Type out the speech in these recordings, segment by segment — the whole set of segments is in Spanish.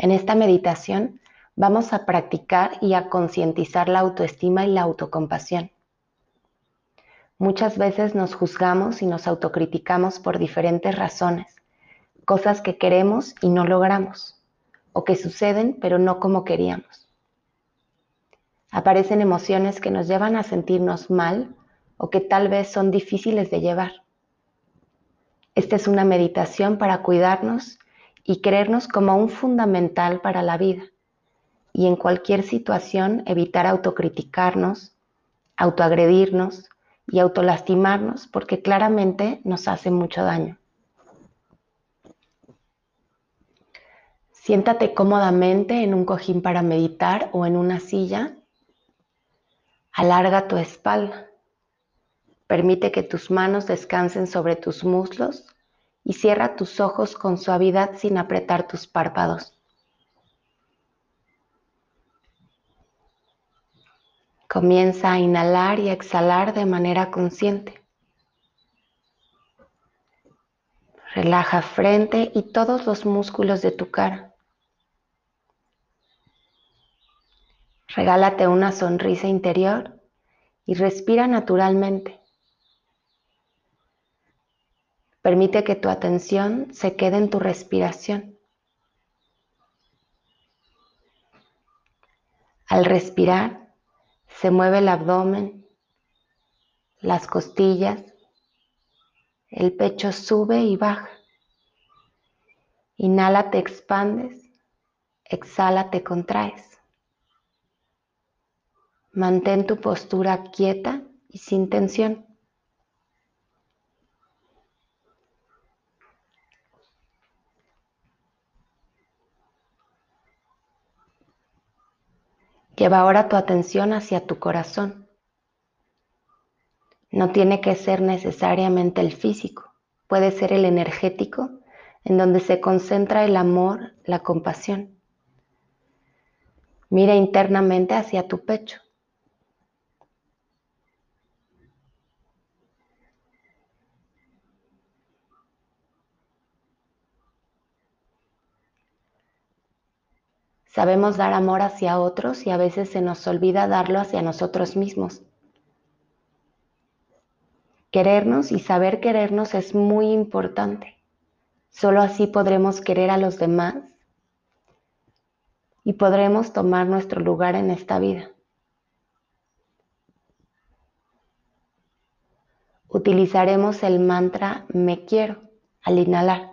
En esta meditación vamos a practicar y a concientizar la autoestima y la autocompasión. Muchas veces nos juzgamos y nos autocriticamos por diferentes razones, cosas que queremos y no logramos, o que suceden pero no como queríamos. Aparecen emociones que nos llevan a sentirnos mal o que tal vez son difíciles de llevar. Esta es una meditación para cuidarnos y creernos como un fundamental para la vida y en cualquier situación evitar autocriticarnos, autoagredirnos y autolastimarnos porque claramente nos hace mucho daño. Siéntate cómodamente en un cojín para meditar o en una silla. Alarga tu espalda. Permite que tus manos descansen sobre tus muslos y cierra tus ojos con suavidad sin apretar tus párpados. Comienza a inhalar y a exhalar de manera consciente. Relaja frente y todos los músculos de tu cara. Regálate una sonrisa interior y respira naturalmente. Permite que tu atención se quede en tu respiración. Al respirar, se mueve el abdomen, las costillas, el pecho sube y baja. Inhala, te expandes, exhala, te contraes. Mantén tu postura quieta y sin tensión. Lleva ahora tu atención hacia tu corazón. No tiene que ser necesariamente el físico, puede ser el energético, en donde se concentra el amor, la compasión. Mira internamente hacia tu pecho. Sabemos dar amor hacia otros y a veces se nos olvida darlo hacia nosotros mismos. Querernos y saber querernos es muy importante. Solo así podremos querer a los demás y podremos tomar nuestro lugar en esta vida. Utilizaremos el mantra me quiero al inhalar.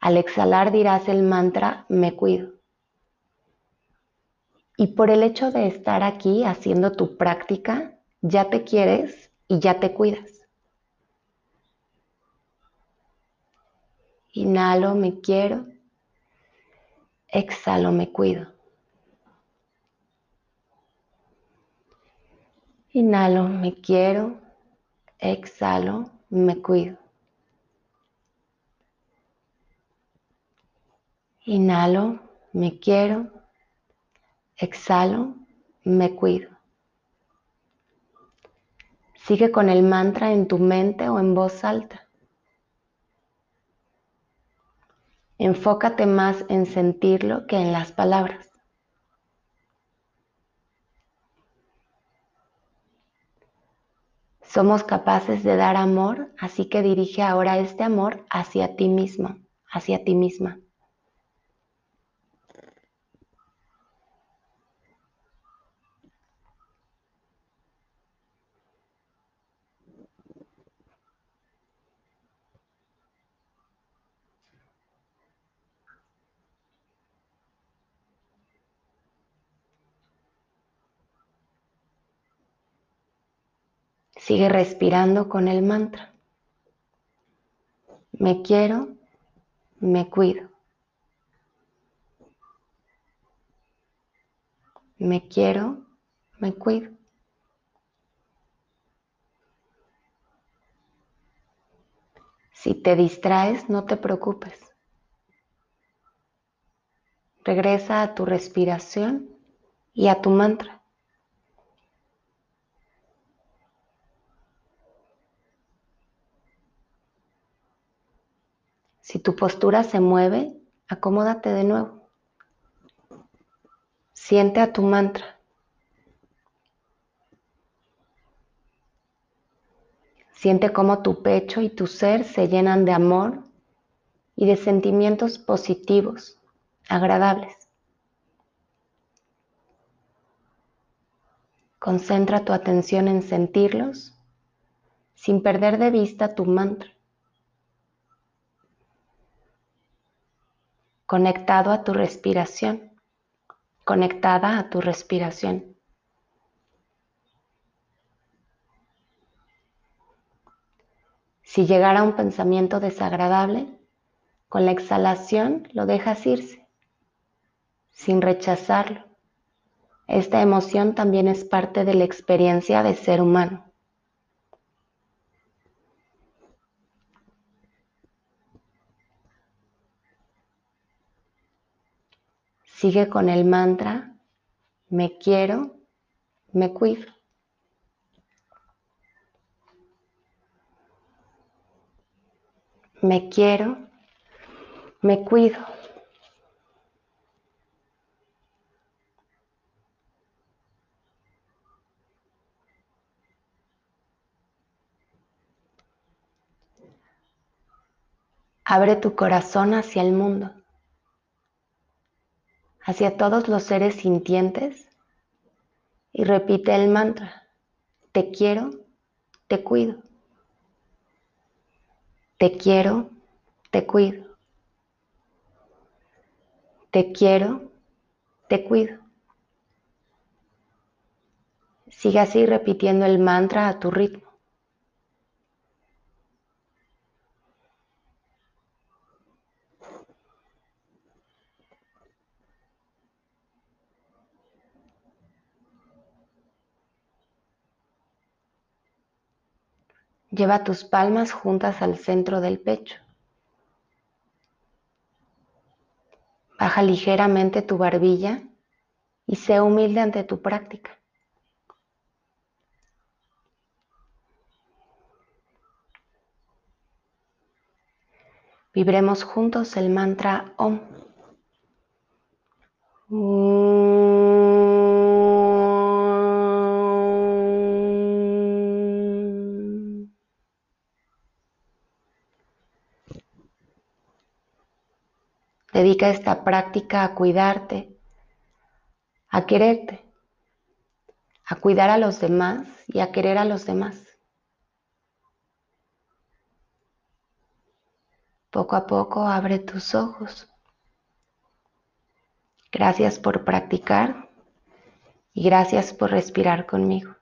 Al exhalar dirás el mantra me cuido. Y por el hecho de estar aquí haciendo tu práctica, ya te quieres y ya te cuidas. Inhalo, me quiero. Exhalo, me cuido. Inhalo, me quiero. Exhalo, me cuido. Inhalo, me quiero. Exhalo, me cuido. Sigue con el mantra en tu mente o en voz alta. Enfócate más en sentirlo que en las palabras. Somos capaces de dar amor, así que dirige ahora este amor hacia ti mismo, hacia ti misma. Sigue respirando con el mantra. Me quiero, me cuido. Me quiero, me cuido. Si te distraes, no te preocupes. Regresa a tu respiración y a tu mantra. Si tu postura se mueve, acomódate de nuevo. Siente a tu mantra. Siente cómo tu pecho y tu ser se llenan de amor y de sentimientos positivos, agradables. Concentra tu atención en sentirlos sin perder de vista tu mantra. Conectado a tu respiración, conectada a tu respiración. Si llegara un pensamiento desagradable, con la exhalación lo dejas irse, sin rechazarlo. Esta emoción también es parte de la experiencia de ser humano. Sigue con el mantra, me quiero, me cuido. me quiero, me cuido. Abre tu corazón hacia el mundo, hacia todos los seres sintientes y repite el mantra, te quiero, te cuido. Te quiero, te cuido. Te quiero, te cuido. Sigue así repitiendo el mantra a tu ritmo. Lleva tus palmas juntas al centro del pecho. Baja ligeramente tu barbilla y sé humilde ante tu práctica. Vibremos juntos el mantra OM. Dedica esta práctica a cuidarte, a quererte, a cuidar a los demás y a querer a los demás. Poco a poco abre tus ojos. Gracias por practicar y gracias por respirar conmigo.